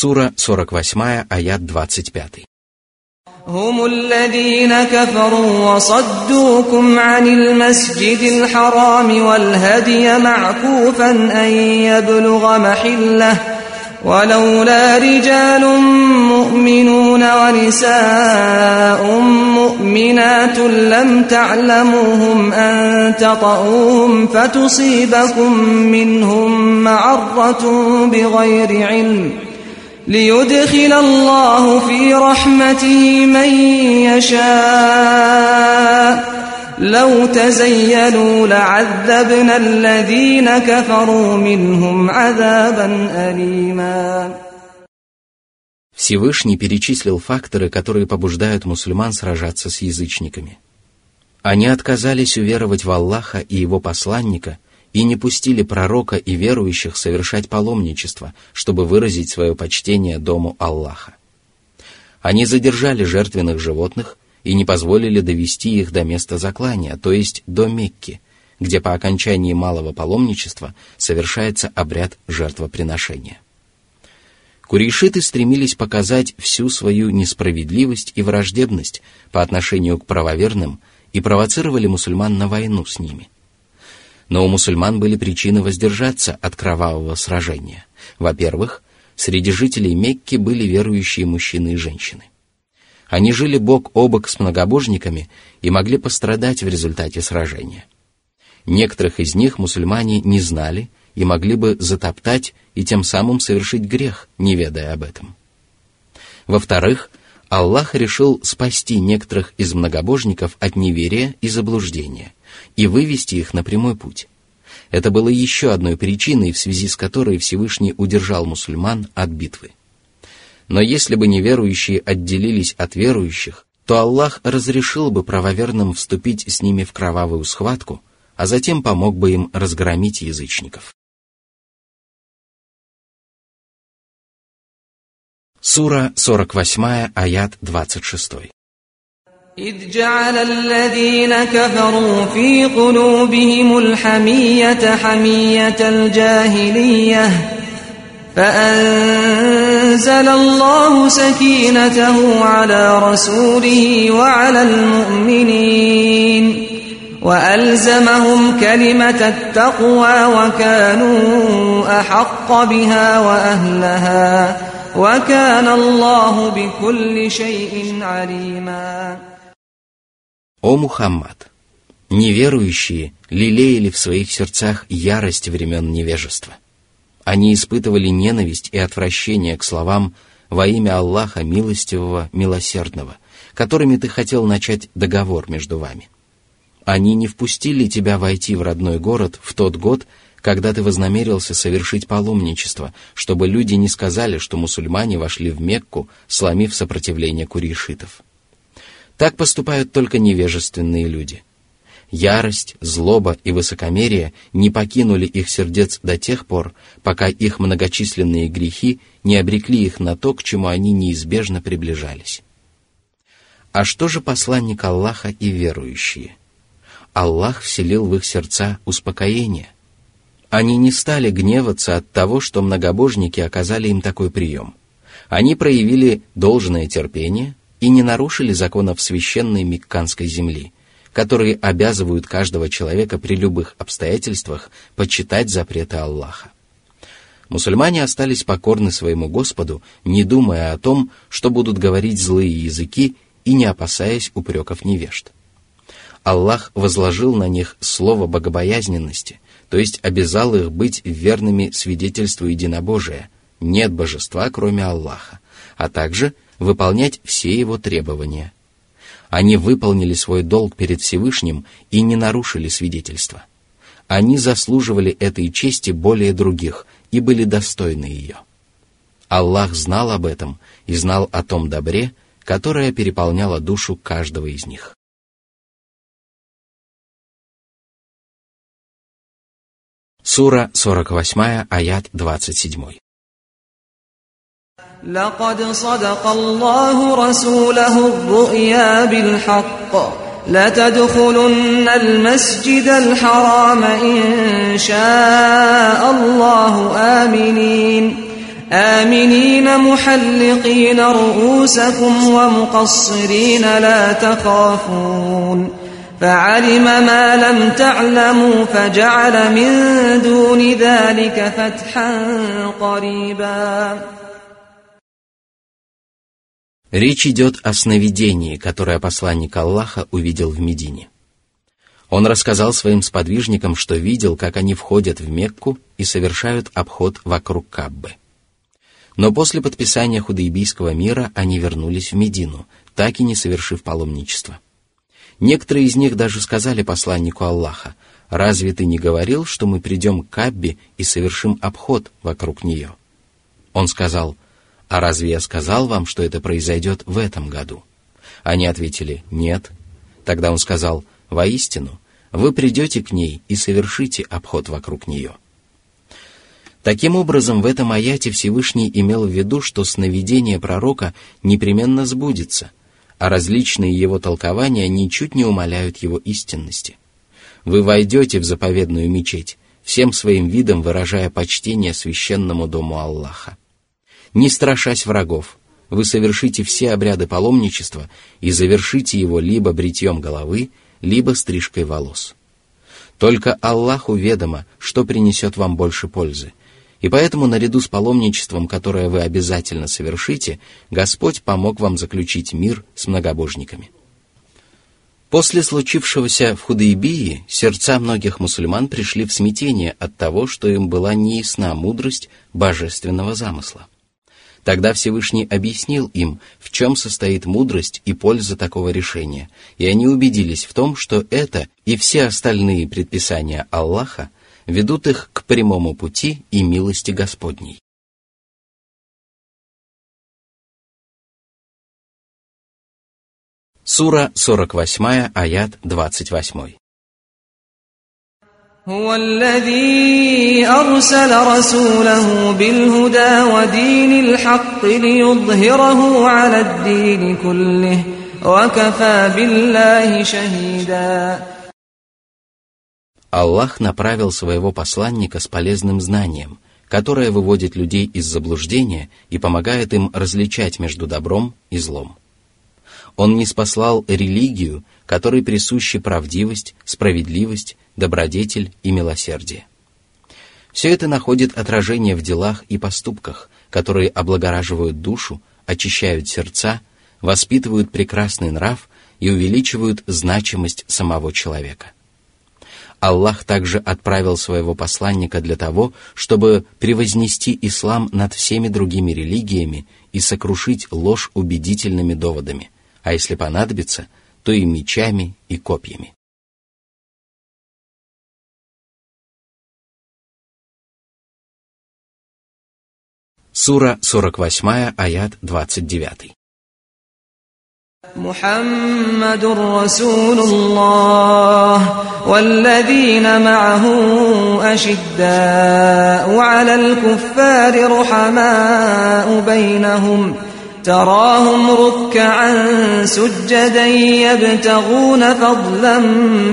Сура 48, аят 25. هم الذين كفروا وصدوكم عن المسجد الحرام والهدي معكوفا أن يبلغ محله ولولا رجال مؤمنون ونساء مؤمنات لم تعلموهم أن تطؤوهم فتصيبكم منهم معرة بغير علم ليدخل الله في رحمته من يشاء لو تزينوا لعذبنا الذين كفروا منهم عذابا أليما Всевышний перечислил факторы, которые побуждают мусульман сражаться с язычниками. Они отказались уверовать в Аллаха и Его посланника – и не пустили пророка и верующих совершать паломничество, чтобы выразить свое почтение дому Аллаха. Они задержали жертвенных животных и не позволили довести их до места заклания, то есть до Мекки, где по окончании малого паломничества совершается обряд жертвоприношения. Курейшиты стремились показать всю свою несправедливость и враждебность по отношению к правоверным и провоцировали мусульман на войну с ними – но у мусульман были причины воздержаться от кровавого сражения. Во-первых, среди жителей Мекки были верующие мужчины и женщины. Они жили бок о бок с многобожниками и могли пострадать в результате сражения. Некоторых из них мусульмане не знали и могли бы затоптать и тем самым совершить грех, не ведая об этом. Во-вторых, Аллах решил спасти некоторых из многобожников от неверия и заблуждения и вывести их на прямой путь. Это было еще одной причиной, в связи с которой Всевышний удержал мусульман от битвы. Но если бы неверующие отделились от верующих, то Аллах разрешил бы правоверным вступить с ними в кровавую схватку, а затем помог бы им разгромить язычников. Сура 48, аят 26. إذ جعل الذين كفروا في قلوبهم الحمية حمية الجاهلية فأنزل الله سكينته على رسوله وعلى المؤمنين وألزمهم كلمة التقوى وكانوا أحق بها وأهلها وكان الله بكل شيء عليما. «О Мухаммад! Неверующие лелеяли в своих сердцах ярость времен невежества. Они испытывали ненависть и отвращение к словам во имя Аллаха Милостивого, Милосердного, которыми ты хотел начать договор между вами. Они не впустили тебя войти в родной город в тот год, когда ты вознамерился совершить паломничество, чтобы люди не сказали, что мусульмане вошли в Мекку, сломив сопротивление курейшитов. Так поступают только невежественные люди. Ярость, злоба и высокомерие не покинули их сердец до тех пор, пока их многочисленные грехи не обрекли их на то, к чему они неизбежно приближались. А что же посланник Аллаха и верующие? Аллах вселил в их сердца успокоение. Они не стали гневаться от того, что многобожники оказали им такой прием. Они проявили должное терпение и не нарушили законов священной Мекканской земли, которые обязывают каждого человека при любых обстоятельствах почитать запреты Аллаха. Мусульмане остались покорны своему Господу, не думая о том, что будут говорить злые языки и не опасаясь упреков невежд. Аллах возложил на них слово богобоязненности, то есть обязал их быть верными свидетельству единобожия, нет божества, кроме Аллаха, а также – выполнять все его требования. Они выполнили свой долг перед Всевышним и не нарушили свидетельство. Они заслуживали этой чести более других и были достойны ее. Аллах знал об этом и знал о том добре, которое переполняло душу каждого из них. Сура 48, аят 27. لقد صدق الله رسوله الرؤيا بالحق. لتدخلن المسجد الحرام إن شاء الله. آمنين. آمنين محلقين رؤوسكم ومقصرين لا تخافون. فعلم ما لم تعلموا فجعل من دون ذلك فتحا قريبا. Речь идет о сновидении, которое посланник Аллаха увидел в Медине. Он рассказал своим сподвижникам, что видел, как они входят в Мекку и совершают обход вокруг Каббы. Но после подписания Худайбийского мира они вернулись в Медину, так и не совершив паломничество. Некоторые из них даже сказали посланнику Аллаха, «Разве ты не говорил, что мы придем к Каббе и совершим обход вокруг нее?» Он сказал, «А разве я сказал вам, что это произойдет в этом году?» Они ответили «Нет». Тогда он сказал «Воистину, вы придете к ней и совершите обход вокруг нее». Таким образом, в этом аяте Всевышний имел в виду, что сновидение пророка непременно сбудется, а различные его толкования ничуть не умаляют его истинности. Вы войдете в заповедную мечеть, всем своим видом выражая почтение священному дому Аллаха не страшась врагов, вы совершите все обряды паломничества и завершите его либо бритьем головы, либо стрижкой волос. Только Аллаху ведомо, что принесет вам больше пользы, и поэтому наряду с паломничеством, которое вы обязательно совершите, Господь помог вам заключить мир с многобожниками. После случившегося в Худайбии сердца многих мусульман пришли в смятение от того, что им была неясна мудрость божественного замысла – Тогда Всевышний объяснил им, в чем состоит мудрость и польза такого решения, и они убедились в том, что это и все остальные предписания Аллаха ведут их к прямому пути и милости Господней. Сура 48, аят 28. هو الذي أرسل رسوله بالهدى ودين الحق ليظهره على الدين كله وكفى بالله شهيدا Аллах направил своего посланника с полезным знанием, которое выводит людей из заблуждения и помогает им различать между добром и злом. Он не спаслал религию, которой присущи правдивость, справедливость, добродетель и милосердие. Все это находит отражение в делах и поступках, которые облагораживают душу, очищают сердца, воспитывают прекрасный нрав и увеличивают значимость самого человека. Аллах также отправил своего посланника для того, чтобы превознести ислам над всеми другими религиями и сокрушить ложь убедительными доводами, а если понадобится, то и мечами и копьями. Сура 48, аят 29. محمد رسول الله والذين معه أشداء على الكفار رحماء بينهم تراهم ركعا سجدا يبتغون فضلا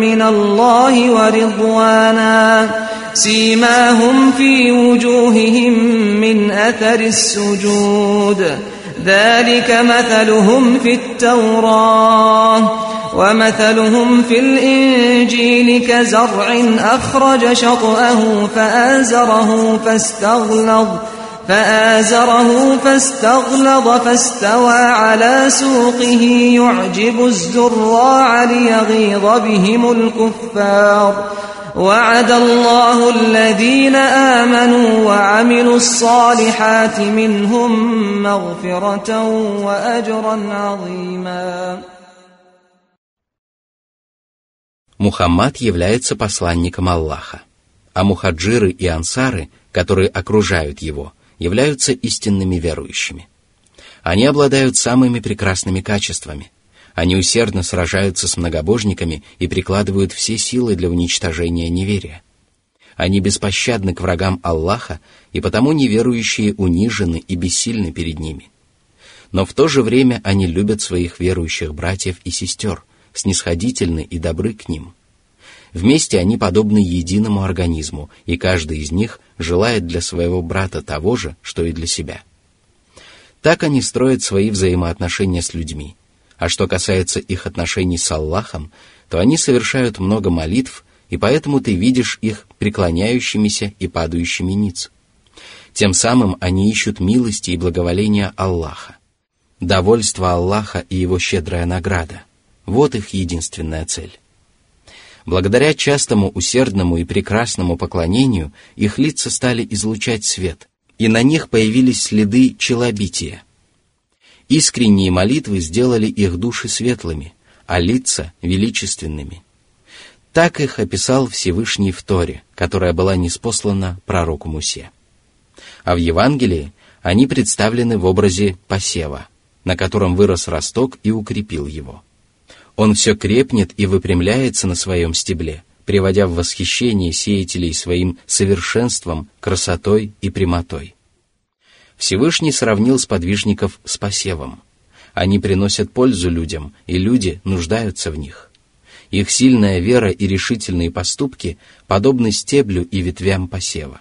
من الله ورضوانا سيماهم في وجوههم من أثر السجود. ذلك مثلهم في التوراة ومثلهم في الإنجيل كزرع أخرج شطأه فآزره فاستغلظ فآزره فاستغلظ فاستوى على سوقه. يعجب الزراع ليغيظ بهم الكفار. وعد الله الذين آمنوا وعملوا الصالحات منهم مغفرة وأجرا عظيما Мухаммад является посланником Аллаха, а мухаджиры и ансары, которые окружают его, являются истинными верующими. Они обладают самыми прекрасными качествами, – они усердно сражаются с многобожниками и прикладывают все силы для уничтожения неверия. Они беспощадны к врагам Аллаха, и потому неверующие унижены и бессильны перед ними. Но в то же время они любят своих верующих братьев и сестер, снисходительны и добры к ним. Вместе они подобны единому организму, и каждый из них желает для своего брата того же, что и для себя. Так они строят свои взаимоотношения с людьми. А что касается их отношений с Аллахом, то они совершают много молитв, и поэтому ты видишь их преклоняющимися и падающими ниц. Тем самым они ищут милости и благоволения Аллаха. Довольство Аллаха и его щедрая награда – вот их единственная цель. Благодаря частому усердному и прекрасному поклонению их лица стали излучать свет, и на них появились следы челобития. Искренние молитвы сделали их души светлыми, а лица – величественными. Так их описал Всевышний в Торе, которая была неспослана пророку Мусе. А в Евангелии они представлены в образе посева, на котором вырос росток и укрепил его. Он все крепнет и выпрямляется на своем стебле, приводя в восхищение сеятелей своим совершенством, красотой и прямотой. Всевышний сравнил сподвижников с посевом. Они приносят пользу людям, и люди нуждаются в них. Их сильная вера и решительные поступки подобны стеблю и ветвям посева.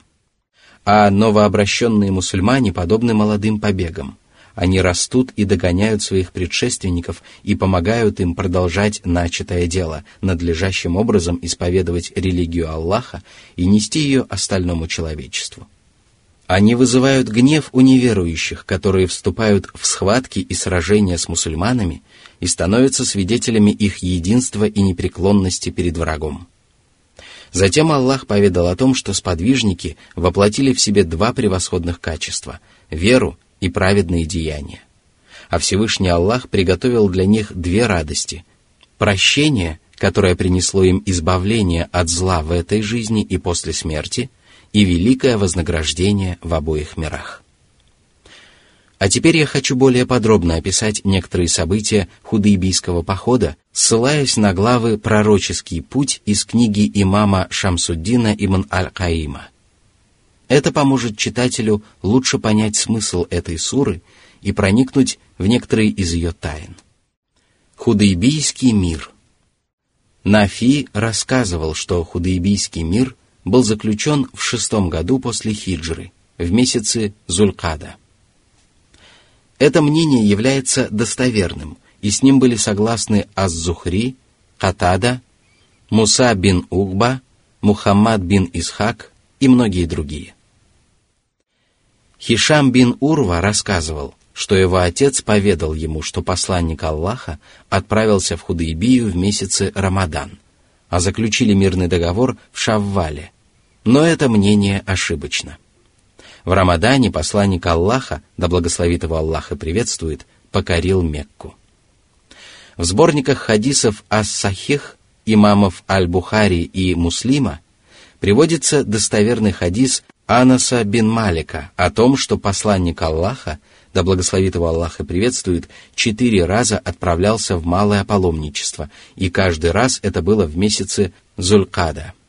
А новообращенные мусульмане подобны молодым побегам. Они растут и догоняют своих предшественников и помогают им продолжать начатое дело, надлежащим образом исповедовать религию Аллаха и нести ее остальному человечеству. Они вызывают гнев у неверующих, которые вступают в схватки и сражения с мусульманами и становятся свидетелями их единства и непреклонности перед врагом. Затем Аллах поведал о том, что сподвижники воплотили в себе два превосходных качества – веру и праведные деяния. А Всевышний Аллах приготовил для них две радости – прощение, которое принесло им избавление от зла в этой жизни и после смерти – и великое вознаграждение в обоих мирах. А теперь я хочу более подробно описать некоторые события худайбийского похода, ссылаясь на главы «Пророческий путь» из книги имама Шамсуддина ибн Аль-Каима. Это поможет читателю лучше понять смысл этой суры и проникнуть в некоторые из ее тайн. Худайбийский мир Нафи рассказывал, что Худайбийский мир – был заключен в шестом году после хиджры, в месяце Зулькада. Это мнение является достоверным, и с ним были согласны Аз-Зухри, Катада, Муса бин Угба, Мухаммад бин Исхак и многие другие. Хишам бин Урва рассказывал, что его отец поведал ему, что посланник Аллаха отправился в Худайбию в месяце Рамадан, а заключили мирный договор в Шаввале, но это мнение ошибочно. В Рамадане посланник Аллаха, да благословит его Аллах и приветствует, покорил Мекку. В сборниках хадисов Ас-Сахих имамов Аль-Бухари и Муслима приводится достоверный хадис Анаса бин Малика о том, что посланник Аллаха, да благословит его Аллах и приветствует, четыре раза отправлялся в малое паломничество, и каждый раз это было в месяце Зулькада –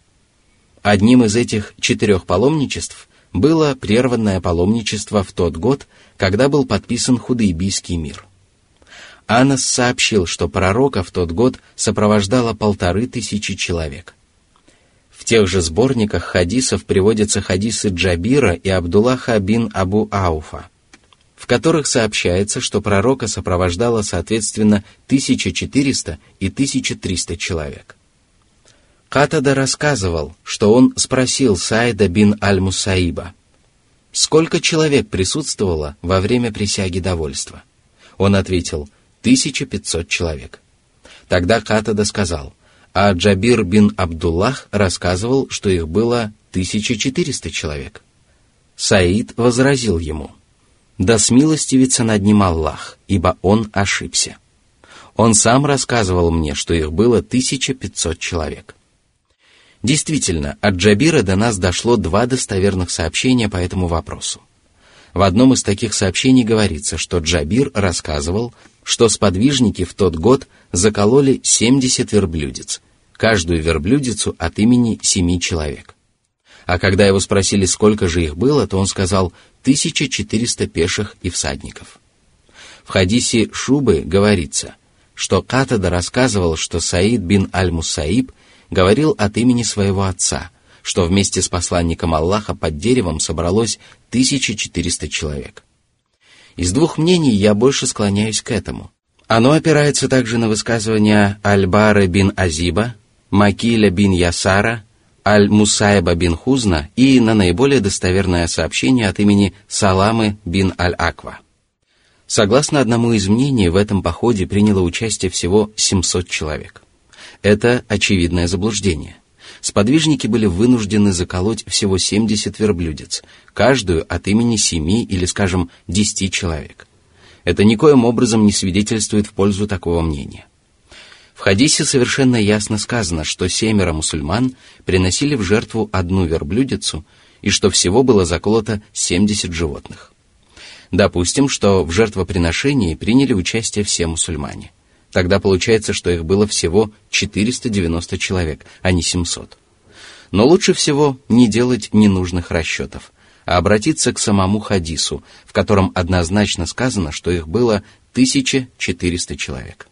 Одним из этих четырех паломничеств было прерванное паломничество в тот год, когда был подписан Худайбийский мир. Анас сообщил, что пророка в тот год сопровождало полторы тысячи человек. В тех же сборниках хадисов приводятся хадисы Джабира и Абдуллаха бин Абу Ауфа, в которых сообщается, что пророка сопровождало соответственно 1400 и 1300 человек. Катада рассказывал, что он спросил Сайда бин Аль-Мусаиба, сколько человек присутствовало во время присяги довольства. Он ответил, 1500 человек. Тогда Катада сказал, а Джабир бин Абдуллах рассказывал, что их было 1400 человек. Саид возразил ему, «Да смилостивится над ним Аллах, ибо он ошибся. Он сам рассказывал мне, что их было 1500 человек». Действительно, от Джабира до нас дошло два достоверных сообщения по этому вопросу. В одном из таких сообщений говорится, что Джабир рассказывал, что сподвижники в тот год закололи 70 верблюдец, каждую верблюдицу от имени семи человек. А когда его спросили, сколько же их было, то он сказал 1400 пеших и всадников. В хадисе Шубы говорится, что Катада рассказывал, что Саид бин Аль-Мусаиб – говорил от имени своего отца, что вместе с посланником Аллаха под деревом собралось 1400 человек. Из двух мнений я больше склоняюсь к этому. Оно опирается также на высказывания Аль-Бара бин Азиба, Макиля бин Ясара, Аль-Мусайба бин Хузна и на наиболее достоверное сообщение от имени Саламы бин Аль-Аква. Согласно одному из мнений, в этом походе приняло участие всего 700 человек. Это очевидное заблуждение. Сподвижники были вынуждены заколоть всего 70 верблюдец, каждую от имени 7 или, скажем, 10 человек. Это никоим образом не свидетельствует в пользу такого мнения. В хадисе совершенно ясно сказано, что семеро мусульман приносили в жертву одну верблюдицу и что всего было заколото 70 животных. Допустим, что в жертвоприношении приняли участие все мусульмане. Тогда получается, что их было всего 490 человек, а не 700. Но лучше всего не делать ненужных расчетов, а обратиться к самому хадису, в котором однозначно сказано, что их было 1400 человек.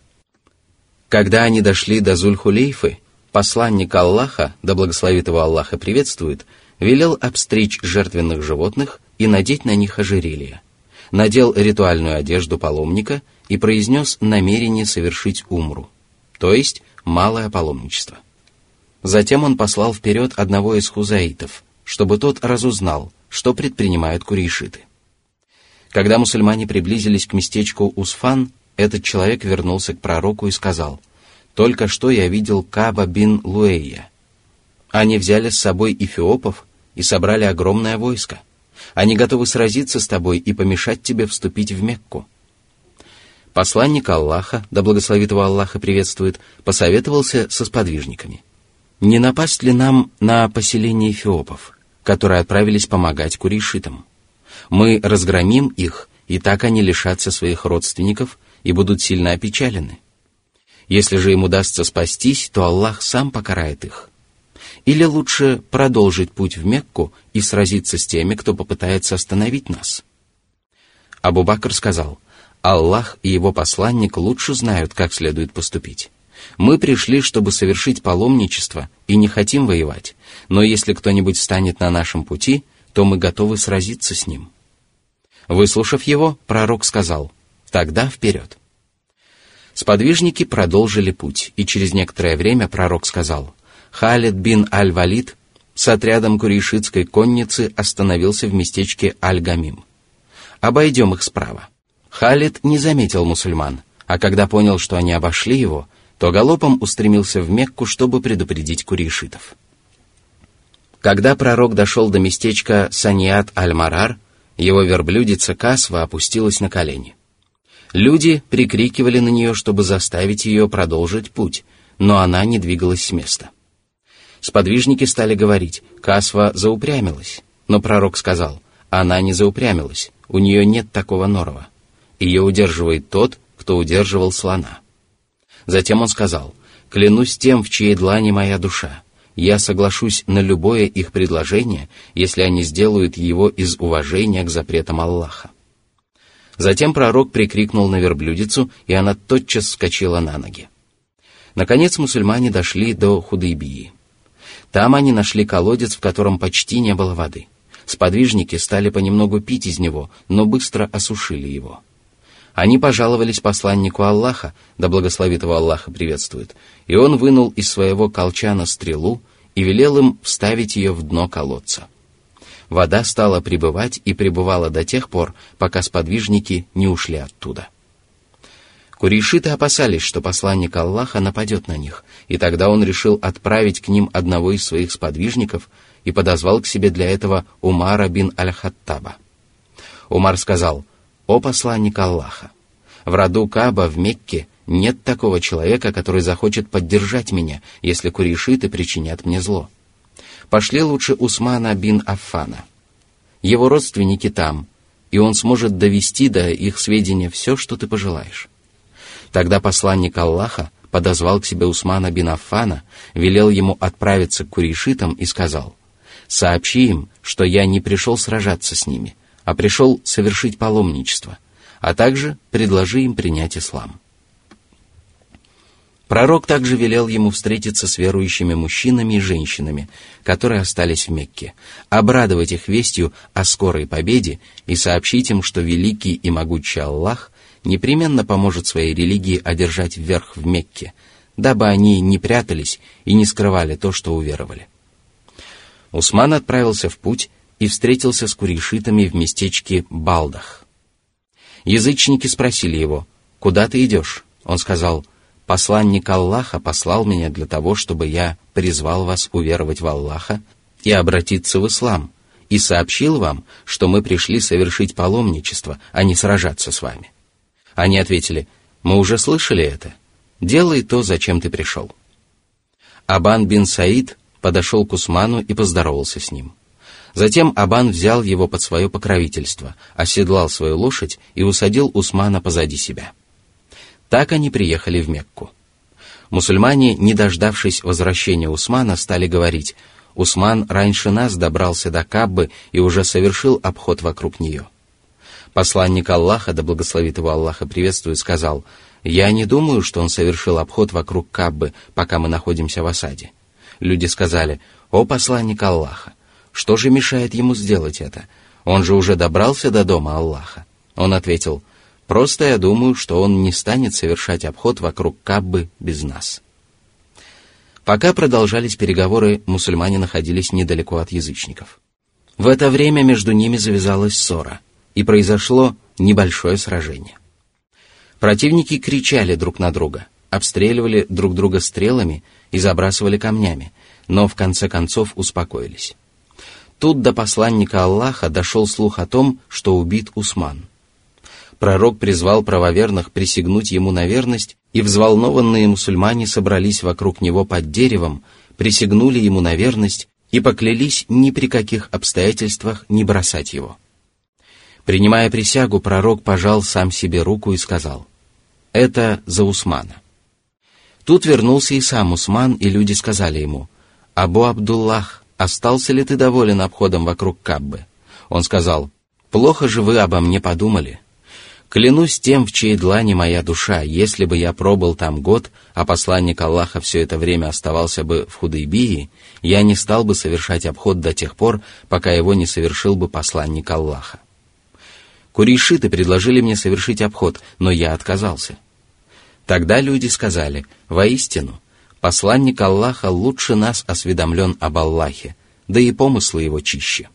Когда они дошли до Зульхулейфы, посланник Аллаха, да благословит его Аллаха приветствует, велел обстричь жертвенных животных и надеть на них ожерелье – надел ритуальную одежду паломника и произнес намерение совершить умру, то есть малое паломничество. Затем он послал вперед одного из хузаитов, чтобы тот разузнал, что предпринимают курейшиты. Когда мусульмане приблизились к местечку Усфан, этот человек вернулся к пророку и сказал, «Только что я видел Каба бин Луэя. Они взяли с собой эфиопов и собрали огромное войско. Они готовы сразиться с тобой и помешать тебе вступить в Мекку. Посланник Аллаха, да благословит его Аллаха приветствует, посоветовался со сподвижниками. Не напасть ли нам на поселение эфиопов, которые отправились помогать курейшитам? Мы разгромим их, и так они лишатся своих родственников и будут сильно опечалены. Если же им удастся спастись, то Аллах сам покарает их. Или лучше продолжить путь в Мекку и сразиться с теми, кто попытается остановить нас? Абу Бакр сказал, Аллах и его посланник лучше знают, как следует поступить. Мы пришли, чтобы совершить паломничество и не хотим воевать, но если кто-нибудь станет на нашем пути, то мы готовы сразиться с ним. Выслушав его, пророк сказал, тогда вперед. Сподвижники продолжили путь, и через некоторое время пророк сказал, Халид бин Аль-Валид с отрядом курейшитской конницы остановился в местечке Аль-Гамим. Обойдем их справа. Халид не заметил мусульман, а когда понял, что они обошли его, то галопом устремился в Мекку, чтобы предупредить курейшитов. Когда пророк дошел до местечка Саниат Аль-Марар, его верблюдица Касва опустилась на колени. Люди прикрикивали на нее, чтобы заставить ее продолжить путь, но она не двигалась с места. Сподвижники стали говорить, Касва заупрямилась. Но пророк сказал, она не заупрямилась, у нее нет такого норова. Ее удерживает тот, кто удерживал слона. Затем он сказал, клянусь тем, в чьей длани моя душа. Я соглашусь на любое их предложение, если они сделают его из уважения к запретам Аллаха. Затем пророк прикрикнул на верблюдицу, и она тотчас вскочила на ноги. Наконец мусульмане дошли до Худайбии. Там они нашли колодец, в котором почти не было воды. Сподвижники стали понемногу пить из него, но быстро осушили его. Они пожаловались посланнику Аллаха, да благословит его Аллаха приветствует, и он вынул из своего колчана стрелу и велел им вставить ее в дно колодца. Вода стала прибывать и пребывала до тех пор, пока сподвижники не ушли оттуда. Курейшиты опасались, что посланник Аллаха нападет на них, и тогда он решил отправить к ним одного из своих сподвижников и подозвал к себе для этого Умара бин Аль-Хаттаба. Умар сказал, «О посланник Аллаха, в роду Каба в Мекке нет такого человека, который захочет поддержать меня, если курейшиты причинят мне зло. Пошли лучше Усмана бин Аффана. Его родственники там, и он сможет довести до их сведения все, что ты пожелаешь». Тогда посланник Аллаха подозвал к себе Усмана бин Аффана, велел ему отправиться к курейшитам и сказал, «Сообщи им, что я не пришел сражаться с ними, а пришел совершить паломничество, а также предложи им принять ислам». Пророк также велел ему встретиться с верующими мужчинами и женщинами, которые остались в Мекке, обрадовать их вестью о скорой победе и сообщить им, что великий и могучий Аллах непременно поможет своей религии одержать вверх в Мекке, дабы они не прятались и не скрывали то, что уверовали. Усман отправился в путь и встретился с курейшитами в местечке Балдах. Язычники спросили его, «Куда ты идешь?» Он сказал, «Посланник Аллаха послал меня для того, чтобы я призвал вас уверовать в Аллаха и обратиться в ислам, и сообщил вам, что мы пришли совершить паломничество, а не сражаться с вами». Они ответили, «Мы уже слышали это. Делай то, зачем ты пришел». Абан бин Саид подошел к Усману и поздоровался с ним. Затем Абан взял его под свое покровительство, оседлал свою лошадь и усадил Усмана позади себя. Так они приехали в Мекку. Мусульмане, не дождавшись возвращения Усмана, стали говорить, «Усман раньше нас добрался до Каббы и уже совершил обход вокруг нее». Посланник Аллаха, да благословит его Аллаха приветствует, сказал, «Я не думаю, что он совершил обход вокруг Каббы, пока мы находимся в осаде». Люди сказали, «О посланник Аллаха, что же мешает ему сделать это? Он же уже добрался до дома Аллаха». Он ответил, «Просто я думаю, что он не станет совершать обход вокруг Каббы без нас». Пока продолжались переговоры, мусульмане находились недалеко от язычников. В это время между ними завязалась ссора – и произошло небольшое сражение. Противники кричали друг на друга, обстреливали друг друга стрелами и забрасывали камнями, но в конце концов успокоились. Тут до посланника Аллаха дошел слух о том, что убит Усман. Пророк призвал правоверных присягнуть ему на верность, и взволнованные мусульмане собрались вокруг него под деревом, присягнули ему на верность и поклялись ни при каких обстоятельствах не бросать его. Принимая присягу, пророк пожал сам себе руку и сказал, «Это за Усмана». Тут вернулся и сам Усман, и люди сказали ему, «Абу Абдуллах, остался ли ты доволен обходом вокруг Каббы?» Он сказал, «Плохо же вы обо мне подумали. Клянусь тем, в чьей длани моя душа, если бы я пробыл там год, а посланник Аллаха все это время оставался бы в Худайбии, я не стал бы совершать обход до тех пор, пока его не совершил бы посланник Аллаха. Курейшиты предложили мне совершить обход, но я отказался. Тогда люди сказали, воистину, посланник Аллаха лучше нас осведомлен об Аллахе, да и помыслы его чище.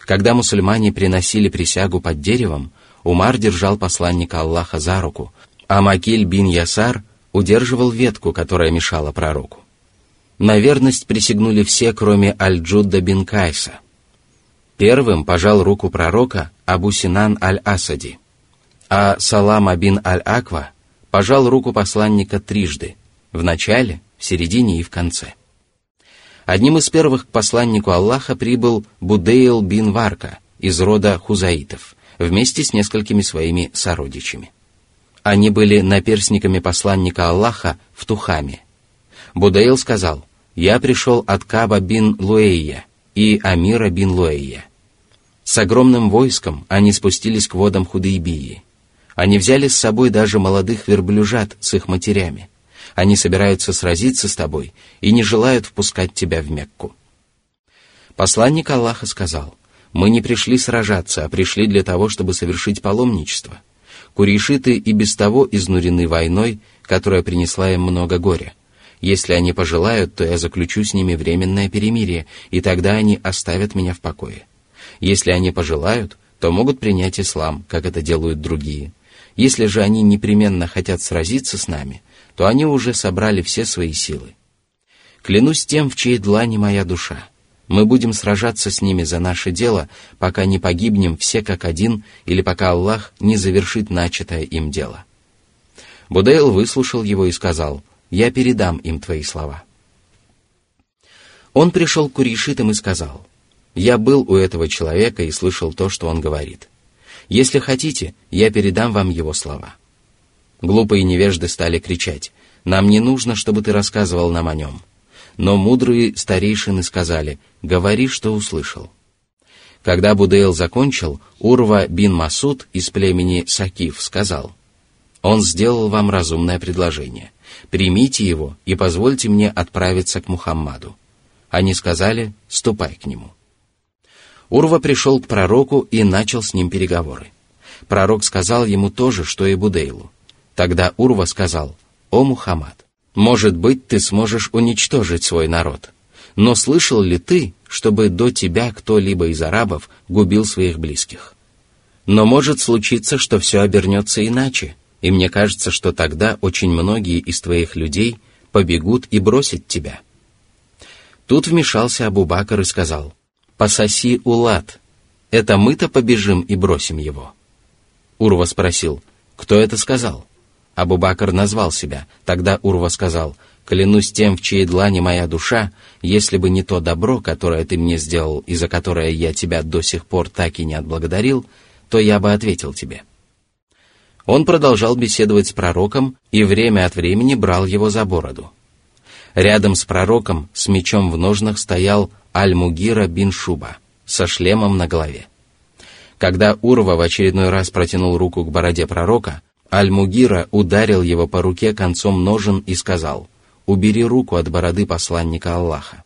Когда мусульмане приносили присягу под деревом, Умар держал посланника Аллаха за руку, а Макиль бин Ясар удерживал ветку, которая мешала пророку. На верность присягнули все, кроме Аль-Джудда бин Кайса – Первым пожал руку пророка Абу Синан аль-Асади, а Салама бин аль-Аква пожал руку посланника трижды, в начале, в середине и в конце. Одним из первых к посланнику Аллаха прибыл Будейл бин Варка из рода хузаитов, вместе с несколькими своими сородичами. Они были наперсниками посланника Аллаха в Тухаме. Будейл сказал, «Я пришел от Каба бин Луэйя и Амира бин Луэйя. С огромным войском они спустились к водам Худейбии. Они взяли с собой даже молодых верблюжат с их матерями. Они собираются сразиться с тобой и не желают впускать тебя в Мекку. Посланник Аллаха сказал, «Мы не пришли сражаться, а пришли для того, чтобы совершить паломничество. Курейшиты и без того изнурены войной, которая принесла им много горя. Если они пожелают, то я заключу с ними временное перемирие, и тогда они оставят меня в покое. Если они пожелают, то могут принять ислам, как это делают другие. Если же они непременно хотят сразиться с нами, то они уже собрали все свои силы. Клянусь тем, в чьей длани моя душа. Мы будем сражаться с ними за наше дело, пока не погибнем все как один, или пока Аллах не завершит начатое им дело. Будейл выслушал его и сказал, «Я передам им твои слова». Он пришел к Куришитам и сказал, я был у этого человека и слышал то, что он говорит. Если хотите, я передам вам его слова. Глупые невежды стали кричать, «Нам не нужно, чтобы ты рассказывал нам о нем». Но мудрые старейшины сказали, «Говори, что услышал». Когда Будейл закончил, Урва бин Масуд из племени Сакиф сказал, «Он сделал вам разумное предложение. Примите его и позвольте мне отправиться к Мухаммаду. Они сказали, ступай к нему. Урва пришел к пророку и начал с ним переговоры. Пророк сказал ему то же, что и Будейлу. Тогда Урва сказал, «О Мухаммад, может быть, ты сможешь уничтожить свой народ. Но слышал ли ты, чтобы до тебя кто-либо из арабов губил своих близких? Но может случиться, что все обернется иначе, и мне кажется, что тогда очень многие из твоих людей побегут и бросят тебя». Тут вмешался Абу Бакр и сказал, «Пососи Улад, это мы-то побежим и бросим его». Урва спросил, «Кто это сказал?» Абу Бакр назвал себя. Тогда Урва сказал, «Клянусь тем, в чьей длани моя душа, если бы не то добро, которое ты мне сделал и за которое я тебя до сих пор так и не отблагодарил, то я бы ответил тебе». Он продолжал беседовать с пророком и время от времени брал его за бороду. Рядом с пророком с мечом в ножнах стоял Аль-Мугира бин Шуба со шлемом на голове. Когда Урва в очередной раз протянул руку к бороде пророка, Аль-Мугира ударил его по руке концом ножен и сказал, «Убери руку от бороды посланника Аллаха».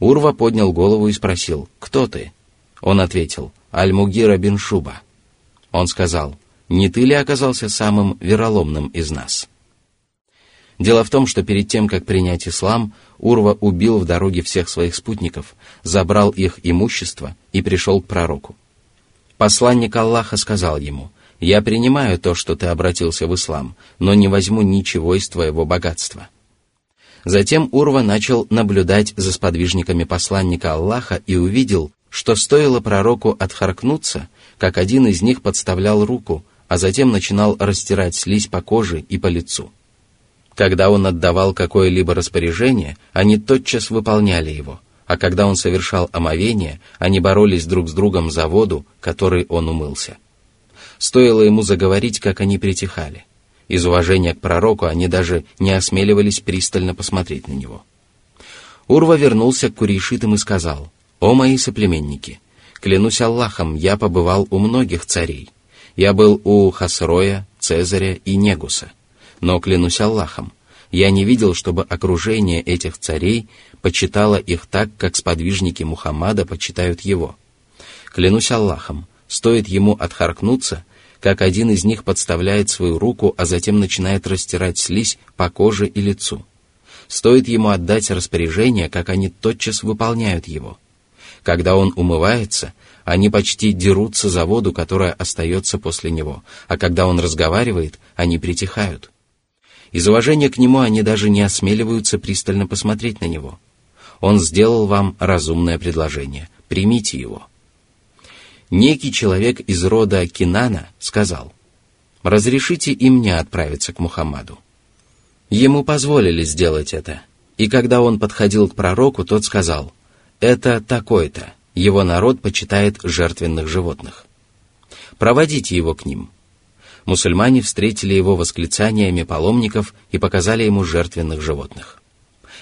Урва поднял голову и спросил, «Кто ты?» Он ответил, «Аль-Мугира бин Шуба». Он сказал, «Не ты ли оказался самым вероломным из нас?» Дело в том, что перед тем, как принять ислам, Урва убил в дороге всех своих спутников, забрал их имущество и пришел к пророку. Посланник Аллаха сказал ему, «Я принимаю то, что ты обратился в ислам, но не возьму ничего из твоего богатства». Затем Урва начал наблюдать за сподвижниками посланника Аллаха и увидел, что стоило пророку отхаркнуться, как один из них подставлял руку, а затем начинал растирать слизь по коже и по лицу. Когда он отдавал какое-либо распоряжение, они тотчас выполняли его, а когда он совершал омовение, они боролись друг с другом за воду, которой он умылся. Стоило ему заговорить, как они притихали. Из уважения к пророку они даже не осмеливались пристально посмотреть на него. Урва вернулся к курейшитам и сказал, «О мои соплеменники, клянусь Аллахом, я побывал у многих царей. Я был у Хасроя, Цезаря и Негуса» но, клянусь Аллахом, я не видел, чтобы окружение этих царей почитало их так, как сподвижники Мухаммада почитают его. Клянусь Аллахом, стоит ему отхаркнуться, как один из них подставляет свою руку, а затем начинает растирать слизь по коже и лицу. Стоит ему отдать распоряжение, как они тотчас выполняют его. Когда он умывается, они почти дерутся за воду, которая остается после него, а когда он разговаривает, они притихают. Из уважения к нему они даже не осмеливаются пристально посмотреть на него. Он сделал вам разумное предложение. Примите его. Некий человек из рода Кинана сказал, «Разрешите и мне отправиться к Мухаммаду». Ему позволили сделать это, и когда он подходил к пророку, тот сказал, «Это такой-то, его народ почитает жертвенных животных. Проводите его к ним» мусульмане встретили его восклицаниями паломников и показали ему жертвенных животных.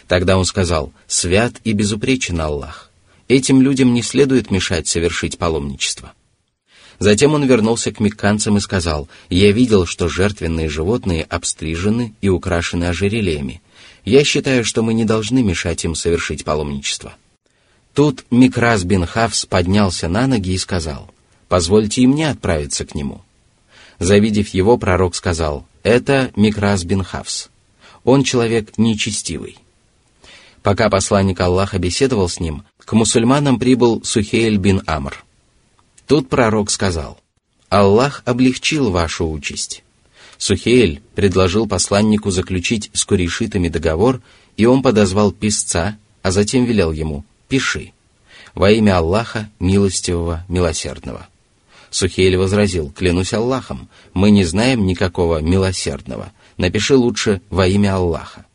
Тогда он сказал, «Свят и безупречен Аллах. Этим людям не следует мешать совершить паломничество». Затем он вернулся к мекканцам и сказал, «Я видел, что жертвенные животные обстрижены и украшены ожерельями. Я считаю, что мы не должны мешать им совершить паломничество». Тут Микрас бин Хавс поднялся на ноги и сказал, «Позвольте и мне отправиться к нему». Завидев его, пророк сказал, «Это Микрас бин Хавс. Он человек нечестивый». Пока посланник Аллаха беседовал с ним, к мусульманам прибыл Сухейль бин Амр. Тут пророк сказал, «Аллах облегчил вашу участь». Сухейль предложил посланнику заключить с курейшитами договор, и он подозвал писца, а затем велел ему «Пиши» во имя Аллаха, милостивого, милосердного. Сухейль возразил, клянусь Аллахом, мы не знаем никакого милосердного. Напиши лучше во имя Аллаха.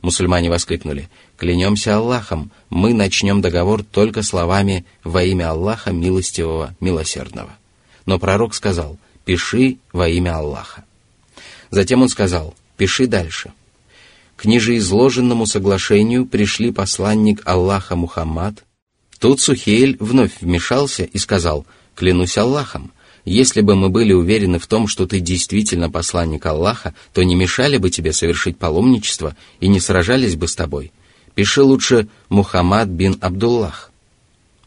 Мусульмане воскликнули, клянемся Аллахом, мы начнем договор только словами во имя Аллаха милостивого, милосердного. Но пророк сказал, пиши во имя Аллаха. Затем он сказал, пиши дальше. К нижеизложенному соглашению пришли посланник Аллаха Мухаммад. Тут Сухейль вновь вмешался и сказал – Клянусь Аллахом, если бы мы были уверены в том, что ты действительно посланник Аллаха, то не мешали бы тебе совершить паломничество и не сражались бы с тобой. Пиши лучше Мухаммад бин Абдуллах.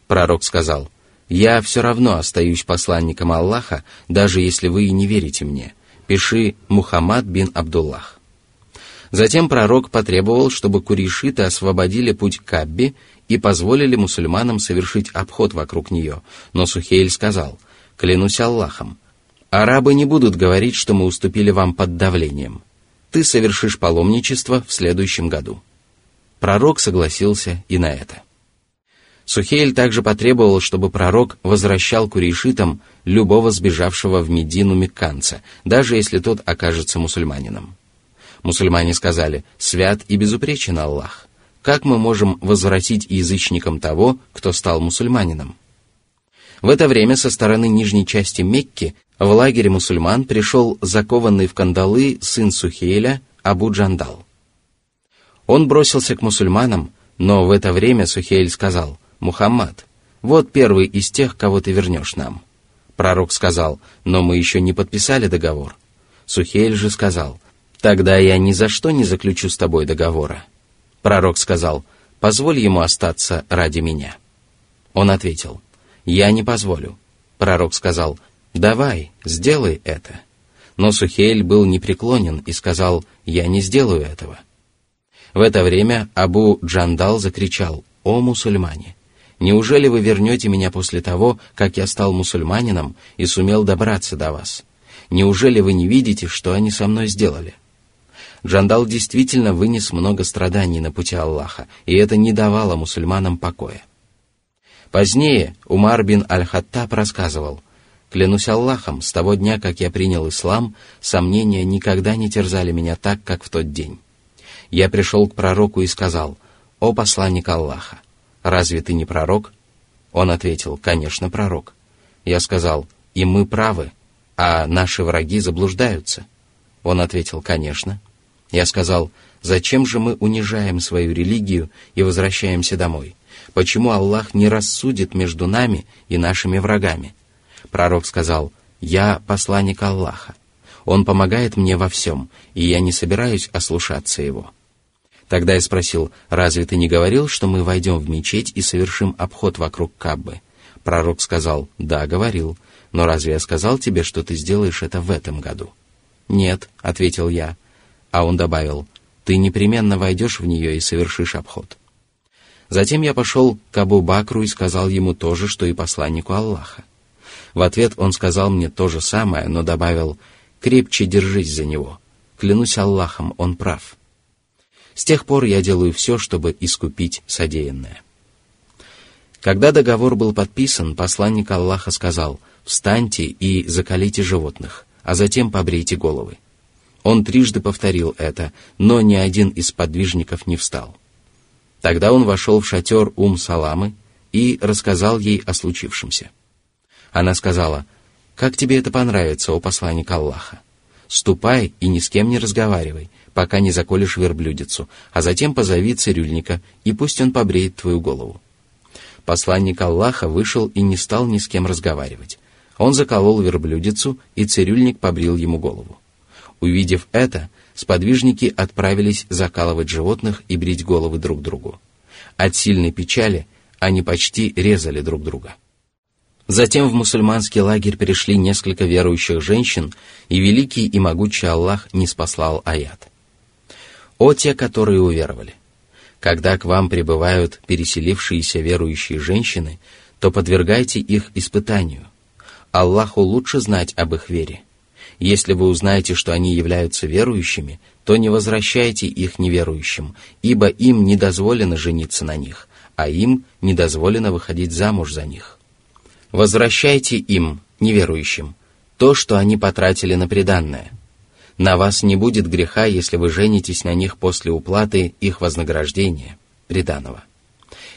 Пророк сказал, «Я все равно остаюсь посланником Аллаха, даже если вы и не верите мне. Пиши Мухаммад бин Абдуллах». Затем пророк потребовал, чтобы куришиты освободили путь к Кабби и позволили мусульманам совершить обход вокруг нее, но Сухейль сказал, «Клянусь Аллахом, арабы не будут говорить, что мы уступили вам под давлением. Ты совершишь паломничество в следующем году». Пророк согласился и на это. Сухейль также потребовал, чтобы пророк возвращал курейшитам любого сбежавшего в Медину мекканца, даже если тот окажется мусульманином. Мусульмане сказали, «Свят и безупречен Аллах. Как мы можем возвратить язычникам того, кто стал мусульманином?» В это время со стороны нижней части Мекки в лагере мусульман пришел закованный в кандалы сын Сухейля Абу Джандал. Он бросился к мусульманам, но в это время Сухейль сказал, «Мухаммад, вот первый из тех, кого ты вернешь нам». Пророк сказал, «Но мы еще не подписали договор». Сухейль же сказал, Тогда я ни за что не заключу с тобой договора. Пророк сказал, позволь ему остаться ради меня. Он ответил, я не позволю. Пророк сказал, давай, сделай это. Но Сухейль был непреклонен и сказал, я не сделаю этого. В это время Абу Джандал закричал, «О мусульмане! Неужели вы вернете меня после того, как я стал мусульманином и сумел добраться до вас? Неужели вы не видите, что они со мной сделали?» Джандал действительно вынес много страданий на пути Аллаха, и это не давало мусульманам покоя. Позднее Умар бин Аль-Хаттаб рассказывал, «Клянусь Аллахом, с того дня, как я принял ислам, сомнения никогда не терзали меня так, как в тот день. Я пришел к пророку и сказал, «О посланник Аллаха, разве ты не пророк?» Он ответил, «Конечно, пророк». Я сказал, «И мы правы, а наши враги заблуждаются». Он ответил, «Конечно». Я сказал, зачем же мы унижаем свою религию и возвращаемся домой? Почему Аллах не рассудит между нами и нашими врагами? Пророк сказал, я посланник Аллаха. Он помогает мне во всем, и я не собираюсь ослушаться его. Тогда я спросил, разве ты не говорил, что мы войдем в мечеть и совершим обход вокруг Каббы? Пророк сказал, да, говорил, но разве я сказал тебе, что ты сделаешь это в этом году? Нет, ответил я, а он добавил, «Ты непременно войдешь в нее и совершишь обход». Затем я пошел к Абу Бакру и сказал ему то же, что и посланнику Аллаха. В ответ он сказал мне то же самое, но добавил, «Крепче держись за него. Клянусь Аллахом, он прав». С тех пор я делаю все, чтобы искупить содеянное. Когда договор был подписан, посланник Аллаха сказал, «Встаньте и закалите животных, а затем побрейте головы». Он трижды повторил это, но ни один из подвижников не встал. Тогда он вошел в шатер Ум-Саламы и рассказал ей о случившемся. Она сказала, «Как тебе это понравится, о посланник Аллаха? Ступай и ни с кем не разговаривай, пока не заколешь верблюдицу, а затем позови цирюльника, и пусть он побреет твою голову». Посланник Аллаха вышел и не стал ни с кем разговаривать. Он заколол верблюдицу, и цирюльник побрил ему голову. Увидев это, сподвижники отправились закалывать животных и брить головы друг другу. От сильной печали они почти резали друг друга. Затем в мусульманский лагерь перешли несколько верующих женщин, и великий и могучий Аллах не спаслал аят. «О те, которые уверовали! Когда к вам прибывают переселившиеся верующие женщины, то подвергайте их испытанию. Аллаху лучше знать об их вере. Если вы узнаете, что они являются верующими, то не возвращайте их неверующим, ибо им не дозволено жениться на них, а им не дозволено выходить замуж за них. Возвращайте им, неверующим, то, что они потратили на преданное. На вас не будет греха, если вы женитесь на них после уплаты их вознаграждения, преданного.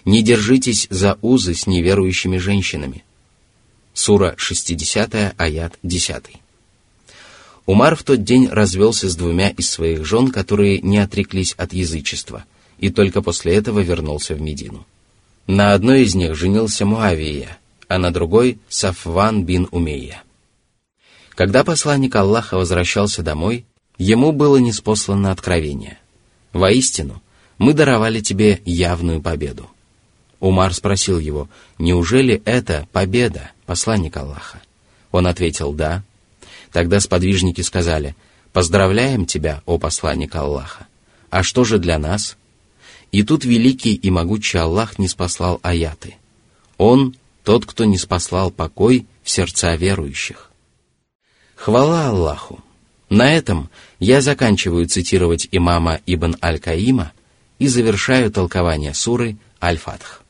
Не держитесь за узы с неверующими женщинами. Сура 60, аят 10. Умар в тот день развелся с двумя из своих жен, которые не отреклись от язычества, и только после этого вернулся в Медину. На одной из них женился Муавия, а на другой — Сафван бин Умейя. Когда посланник Аллаха возвращался домой, ему было неспослано откровение. Воистину, мы даровали тебе явную победу. Умар спросил его, неужели это победа, посланник Аллаха? Он ответил, да. Тогда сподвижники сказали, поздравляем тебя, о посланник Аллаха. А что же для нас? И тут великий и могучий Аллах не спаслал аяты. Он тот, кто не спаслал покой в сердца верующих. Хвала Аллаху! На этом я заканчиваю цитировать имама Ибн Аль-Каима и завершаю толкование суры Аль-Фатх.